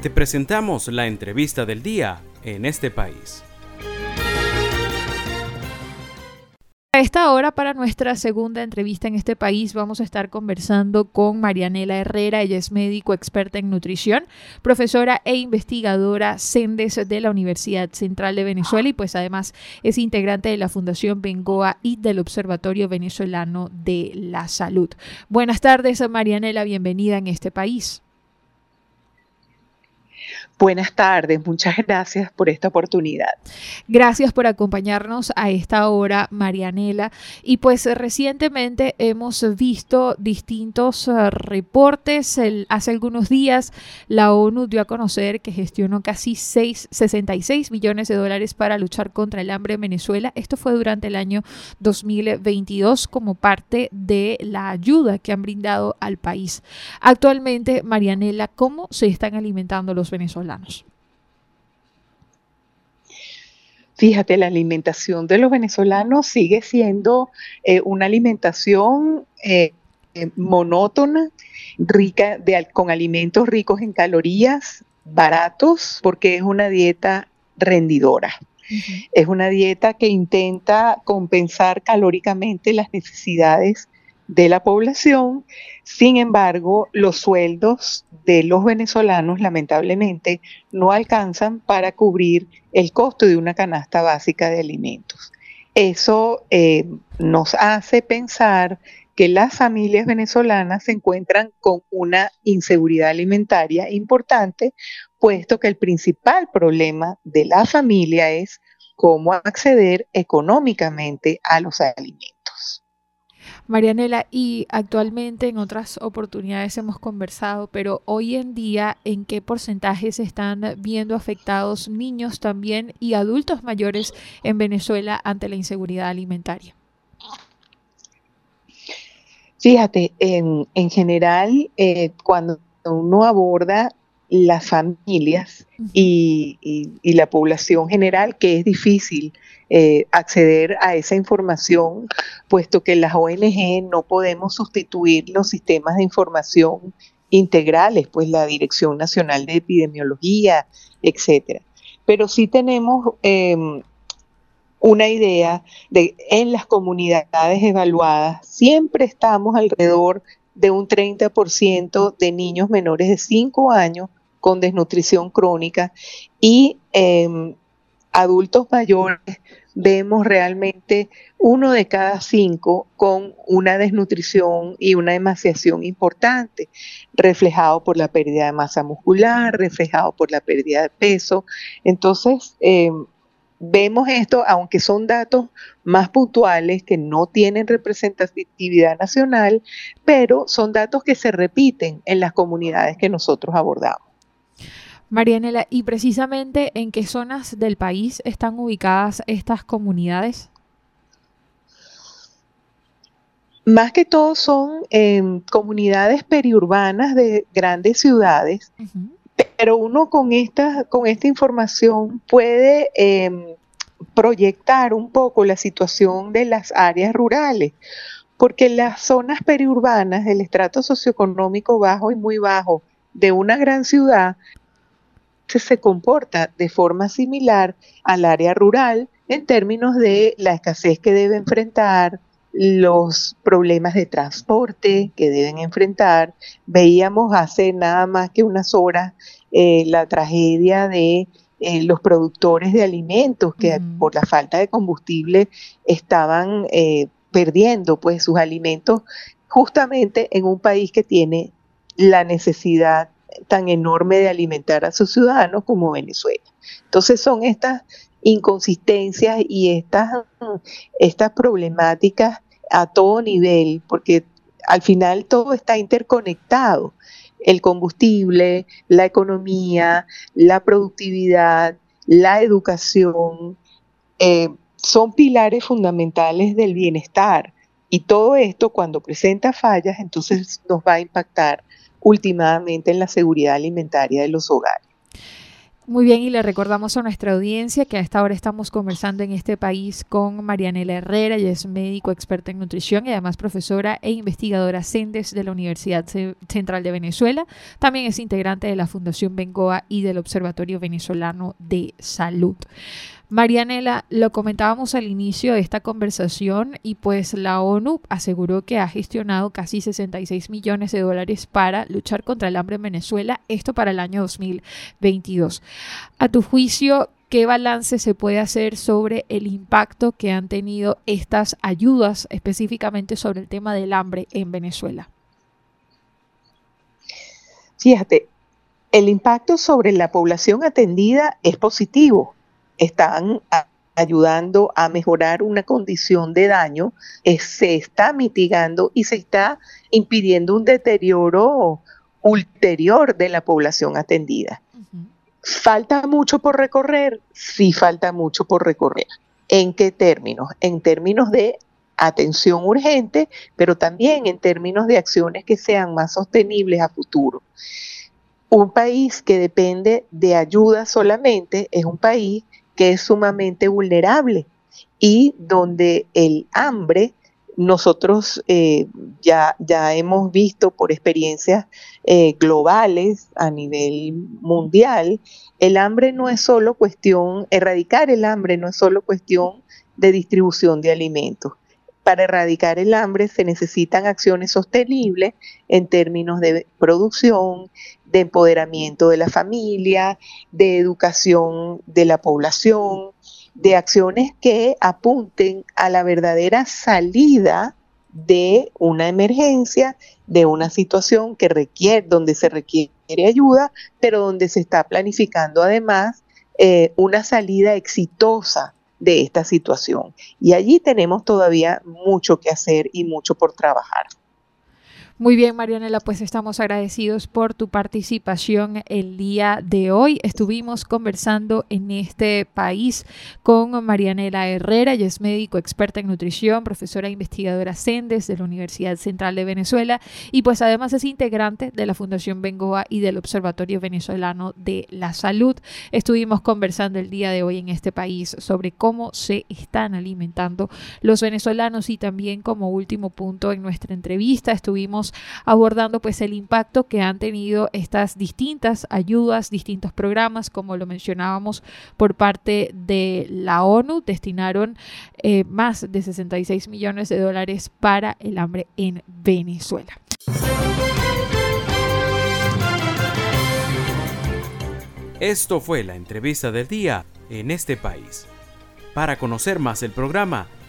Te presentamos la entrevista del día en este país. A esta hora, para nuestra segunda entrevista en este país, vamos a estar conversando con Marianela Herrera. Ella es médico experta en nutrición, profesora e investigadora CENDES de la Universidad Central de Venezuela y pues además es integrante de la Fundación Bengoa y del Observatorio Venezolano de la Salud. Buenas tardes, Marianela, bienvenida en este país. Buenas tardes, muchas gracias por esta oportunidad. Gracias por acompañarnos a esta hora, Marianela. Y pues recientemente hemos visto distintos uh, reportes. hace algunos días la ONU dio a conocer que gestionó casi 6, 66 millones de dólares para luchar contra el hambre en Venezuela. Esto fue durante el año 2022 como parte de la ayuda que han brindado al país. Actualmente, Marianela, ¿cómo se están alimentando los venezolanos? Fíjate, la alimentación de los venezolanos sigue siendo eh, una alimentación eh, eh, monótona, rica de, con alimentos ricos en calorías, baratos, porque es una dieta rendidora. Es una dieta que intenta compensar calóricamente las necesidades de la población. Sin embargo, los sueldos de los venezolanos lamentablemente no alcanzan para cubrir el costo de una canasta básica de alimentos. Eso eh, nos hace pensar que las familias venezolanas se encuentran con una inseguridad alimentaria importante, puesto que el principal problema de la familia es cómo acceder económicamente a los alimentos. Marianela, y actualmente en otras oportunidades hemos conversado, pero hoy en día, ¿en qué porcentaje se están viendo afectados niños también y adultos mayores en Venezuela ante la inseguridad alimentaria? Fíjate, en, general, eh, cuando uno aborda las familias y, la población general, que es difícil eh, acceder a esa información, puesto que las ONG no podemos sustituir los sistemas de información integrales, pues la Dirección Nacional de Epidemiología, etcétera. Pero sí tenemos em, una idea de en las comunidades evaluadas siempre estamos alrededor de un 30% de niños menores de 5 años con desnutrición crónica y em, adultos mayores vemos realmente uno de cada cinco con una desnutrición y una emaciación importante, reflejado por la pérdida de masa muscular, reflejado por la pérdida de peso. Entonces, em, vemos esto, aunque son datos más puntuales que no tienen representatividad nacional, pero son datos que se repiten en las comunidades que nosotros abordamos. Marianela, ¿y precisamente en qué zonas del país están ubicadas estas comunidades? Más que todo son em, comunidades periurbanas de grandes ciudades, pero uno con esta, con esta información puede em, proyectar un poco la situación de las áreas rurales, porque las zonas periurbanas, el estrato socioeconómico bajo y muy bajo de una gran ciudad, se comporta de forma similar al área rural en términos de la escasez que debe enfrentar, los problemas de transporte que deben enfrentar. Veíamos hace nada más que unas horas eh, la tragedia de eh, los productores de alimentos que por la falta de combustible estaban eh, perdiendo pues sus alimentos justamente en un país que tiene la necesidad tan enorme de alimentar a sus ciudadanos como Venezuela. Entonces son estas inconsistencias y estas, estas problemáticas a todo nivel, porque al final todo está interconectado. El combustible, la economía, la productividad, la educación, eh, son pilares fundamentales del bienestar. Y todo esto cuando presenta fallas, entonces nos va a impactar últimamente en la seguridad alimentaria de los hogares. Muy bien, y le recordamos a nuestra audiencia que a esta hora estamos conversando en este país con Marianela Herrera, ella es médico experta en nutrición y además profesora e investigadora CENDES de la Universidad Central de Venezuela. También es integrante de la Fundación Bengoa y del Observatorio Venezolano de Salud. Marianela, lo comentábamos al inicio de esta conversación y pues la ONU aseguró que ha gestionado casi 66 millones de dólares para luchar contra el hambre en Venezuela, esto para el año 2022. A tu juicio, ¿qué balance se puede hacer sobre el impacto que han tenido estas ayudas específicamente sobre el tema del hambre en Venezuela? Fíjate, el impacto sobre la población atendida es positivo están ayudando a mejorar una condición de daño, se está mitigando y se está impidiendo un deterioro ulterior de la población atendida. ¿Falta mucho por recorrer? Sí, falta mucho por recorrer. ¿En qué términos? En términos de atención urgente, pero también en términos de acciones que sean más sostenibles a futuro. Un país que depende de ayuda solamente es un país que es sumamente vulnerable y donde el hambre, nosotros eh, ya, ya hemos visto por experiencias eh, globales a nivel mundial, el hambre no es solo cuestión, erradicar el hambre no es solo cuestión de distribución de alimentos. Para erradicar el hambre se necesitan acciones sostenibles en términos de producción, de empoderamiento de la familia, de educación de la población, de acciones que apunten a la verdadera salida de una emergencia, de una situación que requiere, donde se requiere ayuda, pero donde se está planificando además eh, una salida exitosa de esta situación. Y allí tenemos todavía mucho que hacer y mucho por trabajar. Muy bien, Marianela, pues estamos agradecidos por tu participación el día de hoy. Estuvimos conversando en este país con Marianela Herrera, ella es médico experta en nutrición, profesora e investigadora CENDES de la Universidad Central de Venezuela y pues además es integrante de la Fundación Bengoa y del Observatorio Venezolano de la Salud. Estuvimos conversando el día de hoy en este país sobre cómo se están alimentando los venezolanos y también como último punto en nuestra entrevista estuvimos abordando pues el impacto que han tenido estas distintas ayudas, distintos programas, como lo mencionábamos por parte de la ONU, destinaron eh, más de 66 millones de dólares para el hambre en Venezuela. Esto fue la entrevista del día en este país. Para conocer más el programa,